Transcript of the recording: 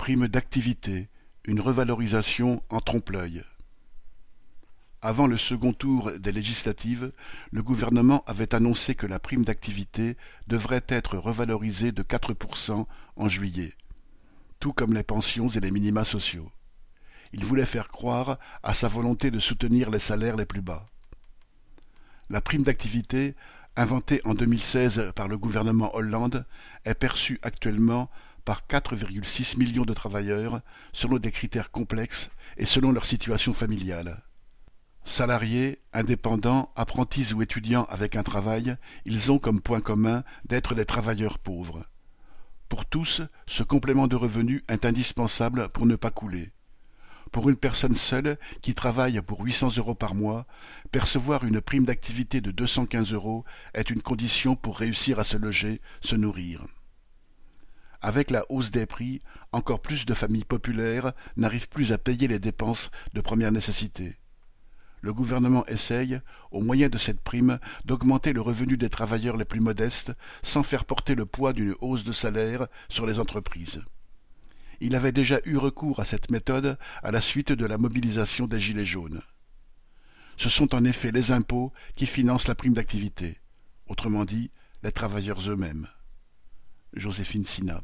Prime d'activité, une revalorisation en trompe-l'œil. Avant le second tour des législatives, le gouvernement avait annoncé que la prime d'activité devrait être revalorisée de 4% en juillet, tout comme les pensions et les minima sociaux. Il voulait faire croire à sa volonté de soutenir les salaires les plus bas. La prime d'activité, inventée en 2016 par le gouvernement Hollande, est perçue actuellement par 4,6 millions de travailleurs selon des critères complexes et selon leur situation familiale. Salariés, indépendants, apprentis ou étudiants avec un travail, ils ont comme point commun d'être des travailleurs pauvres. Pour tous, ce complément de revenu est indispensable pour ne pas couler. Pour une personne seule qui travaille pour 800 euros par mois, percevoir une prime d'activité de 215 euros est une condition pour réussir à se loger, se nourrir. Avec la hausse des prix, encore plus de familles populaires n'arrivent plus à payer les dépenses de première nécessité. Le gouvernement essaye, au moyen de cette prime, d'augmenter le revenu des travailleurs les plus modestes sans faire porter le poids d'une hausse de salaire sur les entreprises. Il avait déjà eu recours à cette méthode à la suite de la mobilisation des Gilets jaunes. Ce sont en effet les impôts qui financent la prime d'activité, autrement dit, les travailleurs eux-mêmes. Joséphine Sina